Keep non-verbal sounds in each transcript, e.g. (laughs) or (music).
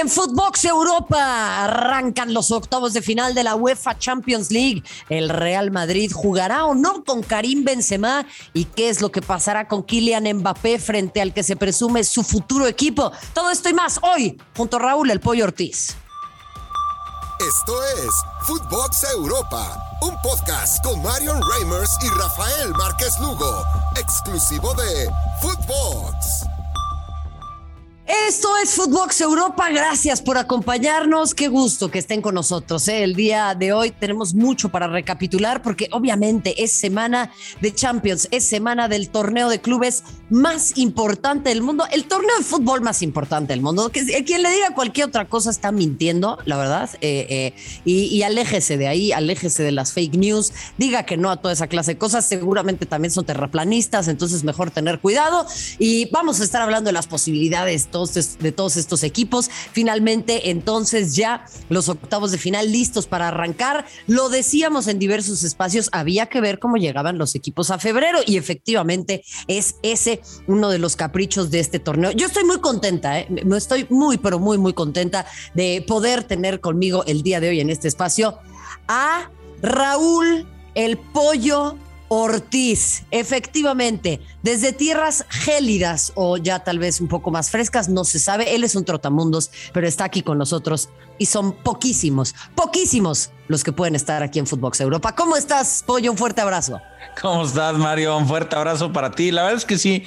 en Footbox Europa arrancan los octavos de final de la UEFA Champions League. El Real Madrid jugará o no con Karim Benzema y qué es lo que pasará con Kylian Mbappé frente al que se presume su futuro equipo. Todo esto y más hoy junto a Raúl El Pollo Ortiz. Esto es Footbox Europa, un podcast con Marion Reimers y Rafael Márquez Lugo, exclusivo de Footbox. Esto es Footbox Europa. Gracias por acompañarnos. Qué gusto que estén con nosotros. ¿eh? El día de hoy tenemos mucho para recapitular porque obviamente es semana de Champions, es semana del torneo de clubes más importante del mundo, el torneo de fútbol más importante del mundo. Que, quien le diga cualquier otra cosa está mintiendo, la verdad. Eh, eh, y aléjese de ahí, aléjese de las fake news. Diga que no a toda esa clase de cosas. Seguramente también son terraplanistas, entonces mejor tener cuidado. Y vamos a estar hablando de las posibilidades de todos estos equipos. Finalmente, entonces ya los octavos de final listos para arrancar. Lo decíamos en diversos espacios, había que ver cómo llegaban los equipos a febrero y efectivamente es ese uno de los caprichos de este torneo. Yo estoy muy contenta, ¿eh? estoy muy, pero muy, muy contenta de poder tener conmigo el día de hoy en este espacio a Raúl el Pollo Ortiz, efectivamente, desde tierras gélidas o ya tal vez un poco más frescas, no se sabe. Él es un trotamundos, pero está aquí con nosotros y son poquísimos, poquísimos los que pueden estar aquí en Footbox Europa. ¿Cómo estás, Pollo? Un fuerte abrazo. ¿Cómo estás, Mario? Un fuerte abrazo para ti. La verdad es que sí,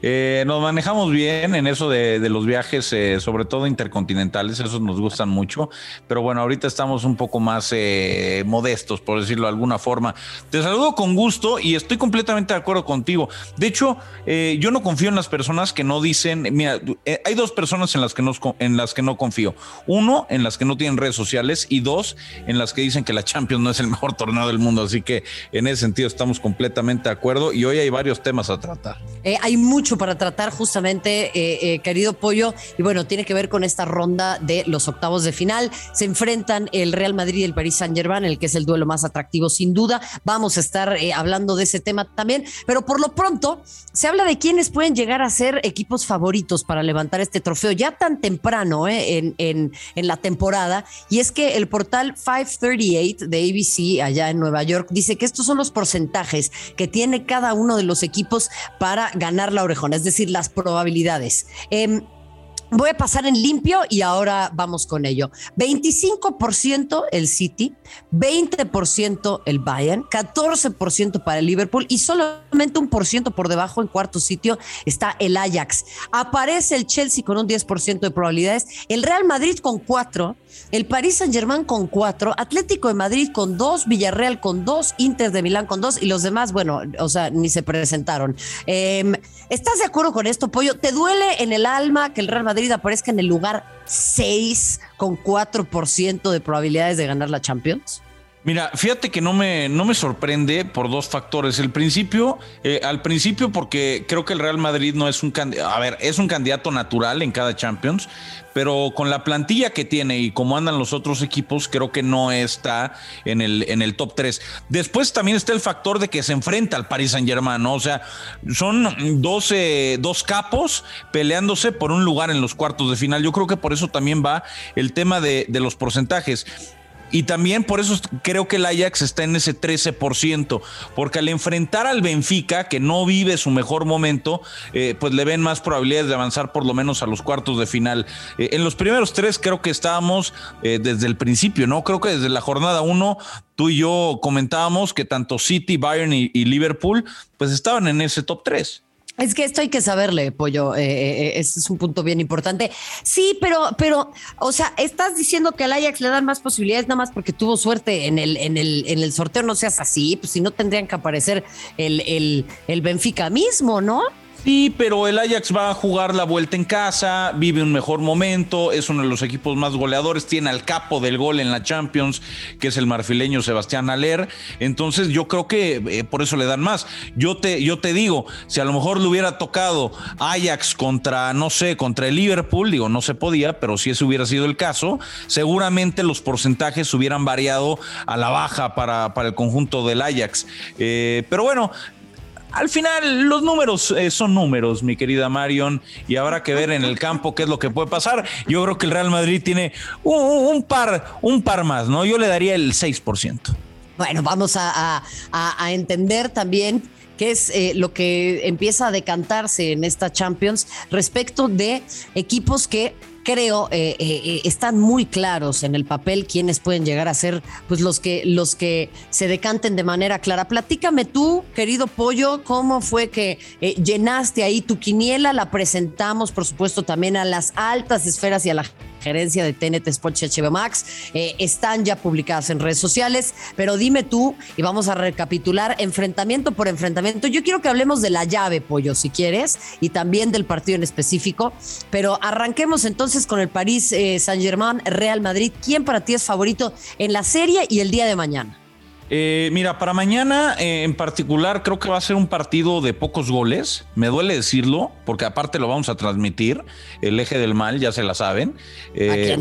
eh, nos manejamos bien en eso de, los viajes, eh, sobre todo intercontinentales, esos nos gustan mucho, pero bueno, ahorita estamos un poco más eh, modestos, por decirlo de alguna forma. Te saludo con gusto y estoy completamente de acuerdo contigo. De hecho, yo no confío en las personas que no dicen, mira, hay dos personas en las, que no, en las que no confío. Uno, en las que no tienen redes sociales y dos, en las que dicen que la Champions no es el (laughs) mejor torneo del mundo. Así que en ese sentido estamos completamente de acuerdo y hoy hay varios temas a tratar. Eh, hay mucho para tratar justamente, eh, eh, querido Pollo, y bueno, tiene que ver con esta ronda de los octavos de final. Se enfrentan el Real Madrid y el Paris Saint Germain, el que es el duelo más atractivo sin duda. Vamos a estar hablando de ese tema también, pero por lo pronto se habla de quiénes pueden llegar a ser equipos favoritos para levantar este trofeo ya tan temprano en, en, en la temporada. Y es que el portal 538 de ABC allá en Nueva York dice que estos son los porcentajes que tiene cada uno de los equipos para ganar la orejona, es decir, las probabilidades. Em, Voy a pasar en limpio y ahora vamos con ello. 25% el City, 20% el Bayern, 14% para el Liverpool y solamente un por ciento por debajo en cuarto sitio está el Ajax. Aparece el Chelsea con un 10% de probabilidades, el Real Madrid con 4, el Paris Saint-Germain con 4, Atlético de Madrid con 2, Villarreal con 2, Inter de Milán con 2 y los demás, bueno, o sea, ni se presentaron. Em, ¿Estás de acuerdo con esto, Pollo? ¿Te duele en el alma que el Real Madrid aparezca en el lugar 6 con 4% de probabilidades de ganar la Champions? Mira, fíjate que no me, no me sorprende por dos factores. El principio, eh, al principio, porque creo que el Real Madrid no es un candidato, a ver, es un candidato natural en cada Champions, pero con la plantilla que tiene y como andan los otros equipos, creo que no está en el, en el top 3. Después también está el factor de que se enfrenta al Paris Saint Germain, ¿no? O sea, son 12, dos capos peleándose por un lugar en los cuartos de final. Yo creo que por eso también va el tema de, de los porcentajes. Y también por eso creo que el Ajax está en ese 13%, porque al enfrentar al Benfica, que no vive su mejor momento, eh, pues le ven más probabilidades de avanzar por lo menos a los cuartos de final. Eh, en los primeros tres creo que estábamos eh, desde el principio, ¿no? Creo que desde la jornada uno tú y yo comentábamos que tanto City, Bayern y, Liverpool pues estaban en ese top 3. Es que esto hay que saberle, Pollo. Eh, eh, eh, ese es un punto bien importante. Sí, pero, pero, o sea, estás diciendo que al Ajax le dan más posibilidades nada más porque tuvo suerte en el, en el, en el sorteo. No seas así, pues si no tendrían que aparecer el, el, el Benfica mismo, ¿no? Sí, pero el Ajax va a jugar la vuelta en casa, vive un mejor momento, es uno de los equipos más goleadores, tiene al capo del gol en la Champions, que es el marfileño Sebastián Aller. Entonces yo creo que eh, por eso le dan más. Yo te, yo te digo, si a lo mejor le hubiera tocado Ajax contra, no sé, contra el Liverpool, digo, no se podía, pero si ese hubiera sido el caso, seguramente los porcentajes hubieran variado a la baja para, para el conjunto del Ajax. Eh, pero bueno, al final los números eh, son números, mi querida Marion, y habrá que ver en el campo qué es lo que puede pasar. Yo creo que el Real Madrid tiene un, par, un par más, ¿no? Yo le daría el 6%. Bueno, vamos a, entender también qué es eh, lo que empieza a decantarse en esta Champions respecto de equipos que creo eh, eh, eh, están muy claros en el papel quiénes pueden llegar a ser pues los que los que se decanten de manera clara. Platícame tú, querido Pollo, cómo fue que llenaste ahí tu quiniela, la presentamos por supuesto también a las altas esferas y a la gerencia de TNT Sports y HBO Max. están ya publicadas en redes sociales, pero dime tú y vamos a recapitular enfrentamiento por enfrentamiento. Yo quiero que hablemos de la llave, Pollo, si quieres, y también del partido en específico, pero arranquemos entonces con el París eh, Saint Germain Real Madrid. ¿Quién para ti es favorito en la serie y el día de mañana? Eh, mira, para mañana eh, en particular creo que va a ser un partido de pocos goles. Me duele decirlo, porque aparte lo vamos a transmitir. El eje del mal, ya se la saben. Eh,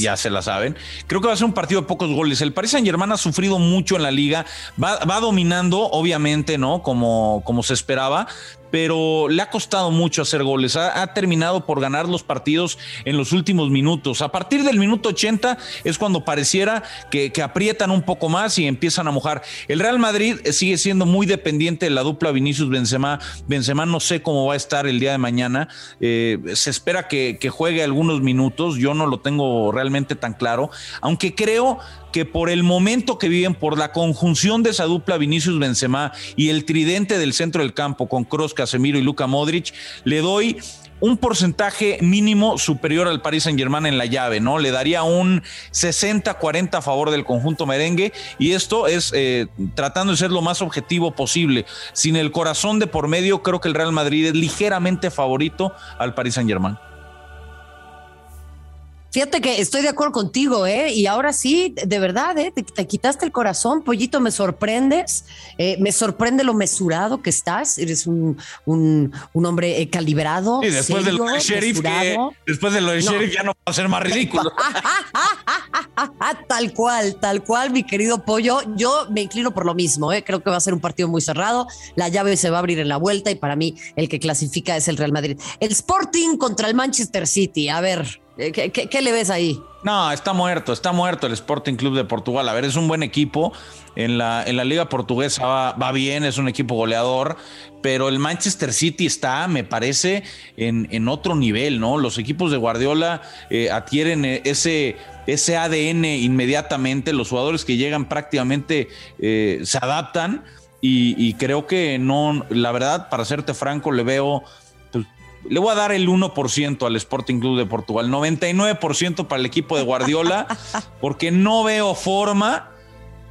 ya se la saben. Creo que va a ser un partido de pocos goles. El Paris Saint Germain ha sufrido mucho en la liga. Va, va dominando, obviamente, ¿no? Como, como se esperaba pero le ha costado mucho hacer goles. Ha, terminado por ganar los partidos en los últimos minutos. A partir del minuto 80 es cuando pareciera que, aprietan un poco más y empiezan a mojar. El Real Madrid sigue siendo muy dependiente de la dupla Vinicius Benzema. Benzema no sé cómo va a estar el día de mañana. Eh, se espera que, que juegue algunos minutos. Yo no lo tengo realmente tan claro, aunque creo que por el momento que viven, por la conjunción de esa dupla Vinicius Benzema y el tridente del centro del campo con Kroos, Casemiro y Luka Modric, le doy un porcentaje mínimo superior al Paris Saint Germain en la llave, ¿no? Le daría un 60-40 a favor del conjunto merengue y esto es eh, tratando de ser lo más objetivo posible. Sin el corazón de por medio, creo que el Real Madrid es ligeramente favorito al Paris Saint Germain. Fíjate que estoy de acuerdo contigo, ¿eh? Y ahora sí, de verdad, ¿eh? Te, quitaste el corazón, pollito, me sorprendes. Eh, me sorprende lo mesurado que estás. Eres un, un, hombre eh, calibrado. Y después de lo de Sheriff, después de lo de Sheriff ya no va a ser más ridículo. (laughs) tal cual, tal cual, mi querido pollo. Yo me inclino por lo mismo, ¿eh? Creo que va a ser un partido muy cerrado. La llave se va a abrir en la vuelta y para mí el que clasifica es el Real Madrid. El Sporting contra el Manchester City. A ver, eh, ¿Qué, le ves ahí? No, está muerto, está muerto el Sporting Club de Portugal. A ver, es un buen equipo. En la, en la Liga Portuguesa va, bien, es un equipo goleador, pero el Manchester City está, me parece, en, otro nivel, ¿no? Los equipos de Guardiola eh, adquieren eh, ese, ese ADN inmediatamente. Los jugadores que llegan prácticamente se adaptan. Y, y creo que no, la verdad, para serte franco, le veo le voy a dar el 1% al Sporting Club de Portugal, 99% para el equipo de Guardiola, (laughs) porque no veo forma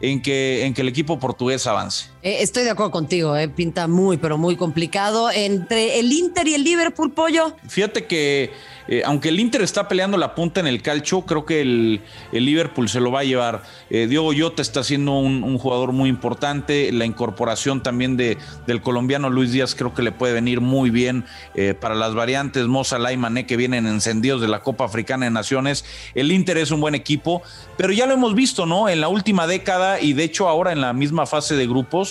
en que, en que el equipo portugués avance. Eh, estoy de acuerdo contigo, eh, pinta muy, pero muy complicado. Entre el Inter y el Liverpool, pollo. Fíjate que eh, aunque el Inter está peleando la punta en el calcio, creo que el, Liverpool se lo va a llevar. Diogo Jota está siendo un, jugador muy importante. La incorporación también de, del colombiano Luis Díaz creo que le puede venir muy bien para las variantes. Moza y Mané que vienen encendidos de la Copa Africana de Naciones. El Inter es un buen equipo, pero ya lo hemos visto, ¿no? En la última década y de hecho ahora en la misma fase de grupos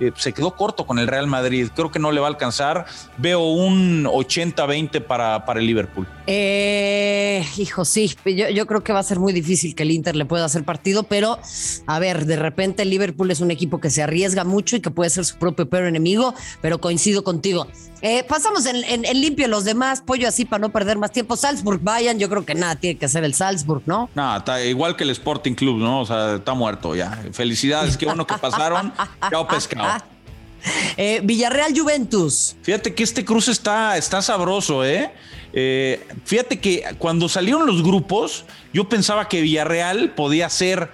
eh, se quedó corto con el Real Madrid. Creo que no le va a alcanzar. Veo un 80-20 para, para el Liverpool. Eh, hijo, sí, yo, yo, creo que va a ser muy difícil que el Inter le pueda hacer partido, pero a ver, de repente el Liverpool es un equipo que se arriesga mucho y que puede ser su propio peor enemigo, pero coincido contigo. Eh, pasamos en, limpio los demás, pollo así para no perder más tiempo. Salzburg, vayan, yo creo que nada tiene que hacer el Salzburg, ¿no? No, está igual que el Sporting Club, ¿no? O sea, está muerto ya. Felicidades, qué bueno que pasaron. (laughs) Chao, pescado. Eh, Villarreal Juventus. Fíjate que este cruce está, está sabroso, ¿eh? ¿eh? Fíjate que cuando salieron los grupos, yo pensaba que Villarreal podía ser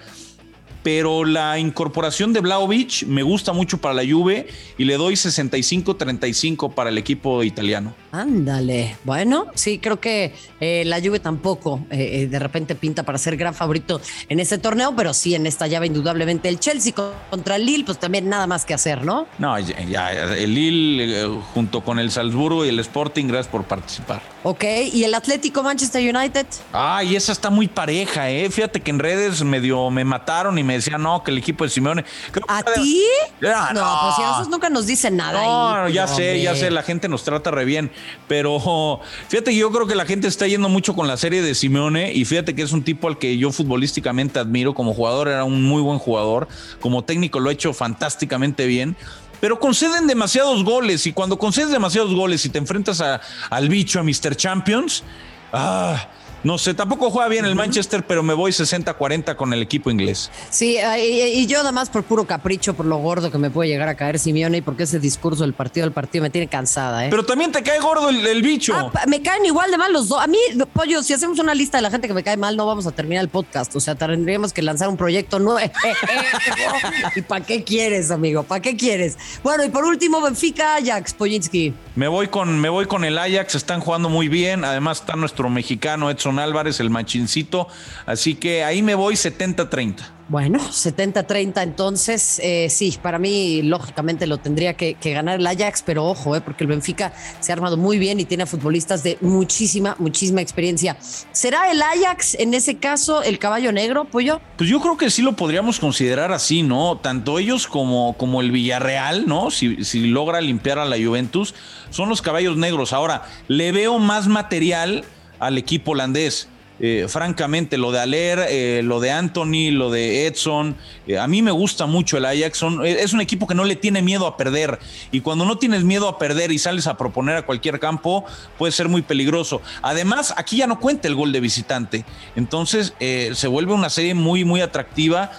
pero la incorporación de Vlaovic me gusta mucho para la Juve y le doy 65-35 para el equipo italiano. Ándale, bueno, sí, creo que eh, la Juve tampoco eh, eh, de repente pinta para ser gran favorito en este torneo, pero sí en esta llave indudablemente el Chelsea contra el Lille, pues también nada más que hacer, ¿no? No, ya, el Lille junto con el Salzburgo y el Sporting, gracias por participar. Ok, ¿y el Atlético Manchester United? Ah, y esa está muy pareja, ¿eh? Fíjate que en redes medio me mataron y me decían, no, que el equipo de Simeone. ¿A ti? Ah, no, pues si nosotros nunca nos dicen nada. No, ya sé, ya sé, la gente nos trata re bien. Pero fíjate, yo creo que la gente está yendo mucho con la serie de Simeone y fíjate que es un tipo al que yo futbolísticamente admiro. Como jugador era un muy buen jugador. Como técnico lo ha hecho fantásticamente bien pero conceden demasiados goles y cuando concedes demasiados goles y te enfrentas a, al bicho, a Mr. Champions, ah, no sé, tampoco juega bien el Manchester, pero me voy 60-40 con el equipo inglés. Sí, y, yo nada más por puro capricho, por lo gordo que me puede llegar a caer Simeone y porque ese discurso del partido del partido me tiene cansada. ¿eh? Pero también te cae gordo el, bicho. Ah, me caen igual de mal los dos. A mí, pollo, si hacemos una lista de la gente que me cae mal, no vamos a terminar el podcast. O sea, tendríamos que lanzar un proyecto nuevo. (laughs) ¿Y para qué quieres, amigo? ¿Para qué quieres? Bueno, y por último, Benfica, Ajax, Poyinski. Me voy con, me voy con el Ajax, están jugando muy bien. Además, está nuestro mexicano Edson Álvarez, el machincito. Así que ahí me voy 70-30. Bueno, 70-30 entonces, eh, sí, para mí lógicamente lo tendría que, ganar el Ajax, pero ojo, eh, porque el Benfica se ha armado muy bien y tiene futbolistas de muchísima, muchísima experiencia. ¿Será el Ajax en ese caso el caballo negro, Pollo? Pues yo creo que sí lo podríamos considerar así, ¿no? Tanto ellos como, como el Villarreal, ¿no? Si, si logra limpiar a la Juventus, son los caballos negros. Ahora, le veo más material al equipo holandés. Eh, francamente, lo de Aler, eh, lo de Anthony, lo de Edson, eh, a mí me gusta mucho el Ajax. es un equipo que no le tiene miedo a perder. Y cuando no tienes miedo a perder y sales a proponer a cualquier campo, puede ser muy peligroso. Además, aquí ya no cuenta el gol de visitante. Entonces, se vuelve una serie muy, muy atractiva,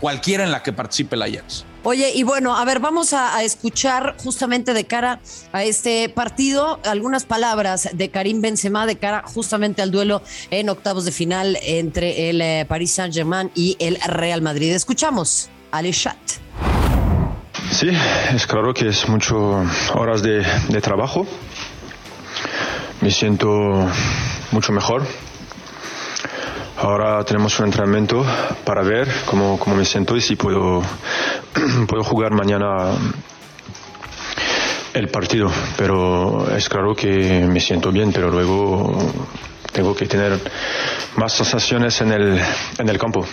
cualquiera en la que participe el Ajax. Oye, y bueno, a ver, vamos a, escuchar justamente de cara a este partido algunas palabras de Karim Benzema de cara justamente al duelo en octavos de final entre el eh, Paris Saint-Germain y el Real Madrid. Escuchamos al chat. Sí, es claro que es mucho horas de, de trabajo. Me siento mucho mejor Ahora tenemos un entrenamiento para ver cómo, cómo me siento y si puedo, (clears throat) puedo jugar mañana el partido. Pero es claro que me siento bien, pero luego tengo que tener más sensaciones en el, en el campo.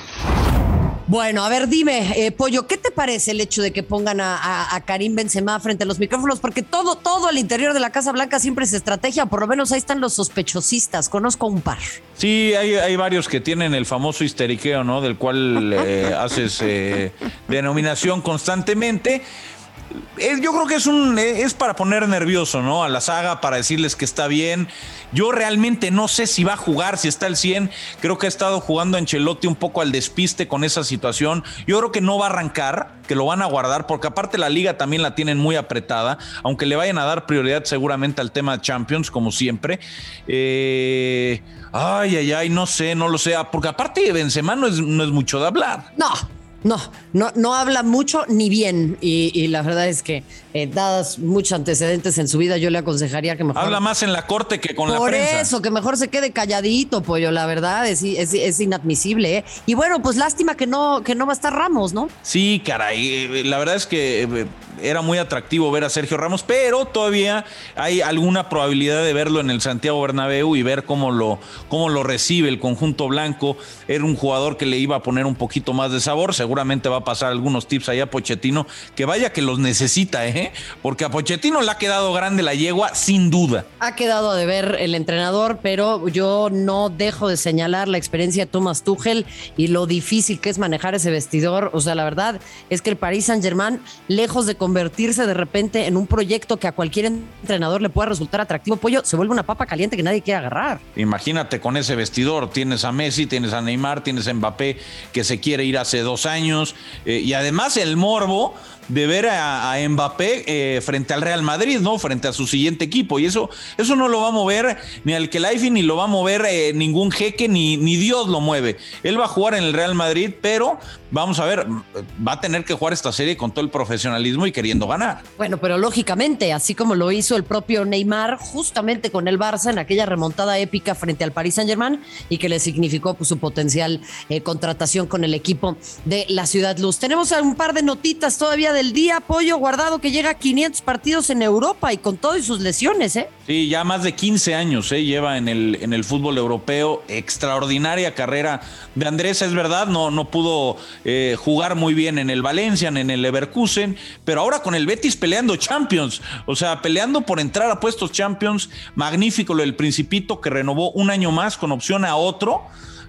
Bueno, a ver, dime, eh, Pollo, ¿qué te parece el hecho de que pongan a, Karim Benzema frente a los micrófonos? Porque todo, todo al interior de la Casa Blanca siempre es estrategia, por lo menos ahí están los sospechosistas, conozco un par. Sí, hay, varios que tienen el famoso histeriqueo, ¿no? Del cual eh, (laughs) haces eh, denominación constantemente yo creo que es un es para poner nervioso, ¿no? A la saga para decirles que está bien. Yo realmente no sé si va a jugar, si está al 100. Creo que ha estado jugando Ancelotti un poco al despiste con esa situación. Yo creo que no va a arrancar, que lo van a guardar, porque aparte la liga también la tienen muy apretada, aunque le vayan a dar prioridad seguramente al tema de Champions, como siempre. Eh, ay, ay, ay, no sé, no lo sé, porque aparte Benzema no es, no es mucho de hablar. No, no, no, no habla mucho ni bien. Y, la verdad es que, eh, dadas muchos antecedentes en su vida, yo le aconsejaría que mejor. Habla más en la corte que con la prensa. Por eso, que mejor se quede calladito, pollo. La verdad es, es, inadmisible. ¿eh? Y bueno, pues lástima que no, que no va a estar Ramos, ¿no? Sí, caray. Eh, la verdad es que era muy atractivo ver a Sergio Ramos, pero todavía hay alguna probabilidad de verlo en el Santiago Bernabéu y ver cómo lo, cómo lo recibe el conjunto blanco. Era un jugador que le iba a poner un poquito más de sabor. Seguramente va a pasar algunos tips ahí a Pochettino, que vaya que los necesita, ¿eh? Porque a Pochettino le ha quedado grande la yegua, sin duda. Ha quedado de ver el entrenador, pero yo no dejo de señalar la experiencia de Thomas Tuchel y lo difícil que es manejar ese vestidor. O sea, la verdad es que el Paris Saint-Germain, lejos de convertirse de repente en un proyecto que a cualquier entrenador le pueda resultar atractivo, pollo, se vuelve una papa caliente que nadie quiere agarrar. Imagínate con ese vestidor, tienes a Messi, tienes a Neymar, tienes a Mbappé que se quiere ir hace dos años eh, y además el morbo de ver a, Mbappé eh, frente al Real Madrid, ¿no? Frente a su siguiente equipo. Y eso, eso no lo va a mover ni al Kelaifi, ni lo va a mover eh, ningún jeque, ni, ni Dios lo mueve. Él va a jugar en el Real Madrid, pero vamos a ver, va a tener que jugar esta serie con todo el profesionalismo y queriendo ganar. Bueno, pero lógicamente, así como lo hizo el propio Neymar, justamente con el Barça en aquella remontada épica frente al Paris Saint Germain y que le significó pues, su potencial eh, contratación con el equipo de la Ciudad Luz. Tenemos un par de notitas todavía del día, Pollo Guardado, que llega a 500 partidos en Europa y con todo y sus lesiones, ¿eh? Sí, ya más de 15 años ¿eh? lleva en el, en el fútbol europeo. Extraordinaria carrera de Andrés, es verdad, no, no pudo eh, jugar muy bien en el Valencia, en el Leverkusen, pero ahora con el Betis peleando Champions, o sea, peleando por entrar a puestos Champions. Magnífico lo del Principito que renovó un año más con opción a otro.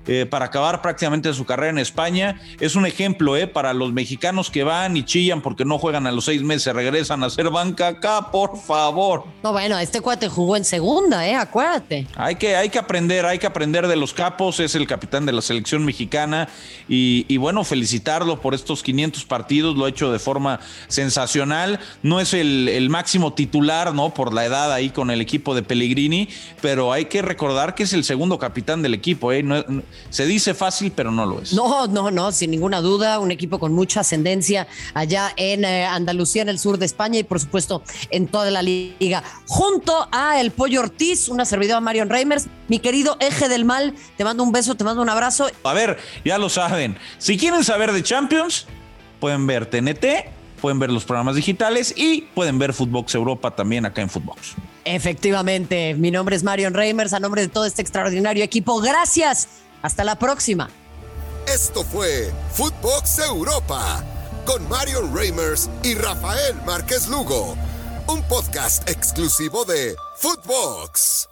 Eh, para acabar prácticamente su carrera en España. Es un ejemplo eh, para los mexicanos que van y chillan porque no juegan a los seis meses, regresan a hacer banca acá, por favor. No, bueno, este cuate jugó en segunda, ¿eh? Acuérdate. Hay que, hay que aprender, hay que aprender de los capos, es el capitán de la selección mexicana y, bueno, felicitarlo por estos 500 partidos, lo ha hecho de forma sensacional. No es el, el máximo titular, ¿no? Por la edad ahí con el equipo de Pellegrini, pero hay que recordar que es el segundo capitán del equipo, ¿eh? No, se dice fácil, pero no lo es. No, no, no, sin ninguna duda, un equipo con mucha ascendencia allá en eh, Andalucía, en el sur de España y por supuesto en toda la liga. Junto a el Pollo Ortiz, una servidora Marion Reimers, mi querido eje del mal, te mando un beso, te mando un abrazo. A ver, ya lo saben, si quieren saber de Champions, pueden ver TNT, pueden ver los programas digitales y pueden ver Footbox Europa también acá en Footbox. Efectivamente, mi nombre es Marion Reimers, a nombre de todo este extraordinario equipo, gracias hasta la próxima. Esto fue Footbox Europa con Mario Reimers y Rafael Márquez Lugo, un podcast exclusivo de Footbox.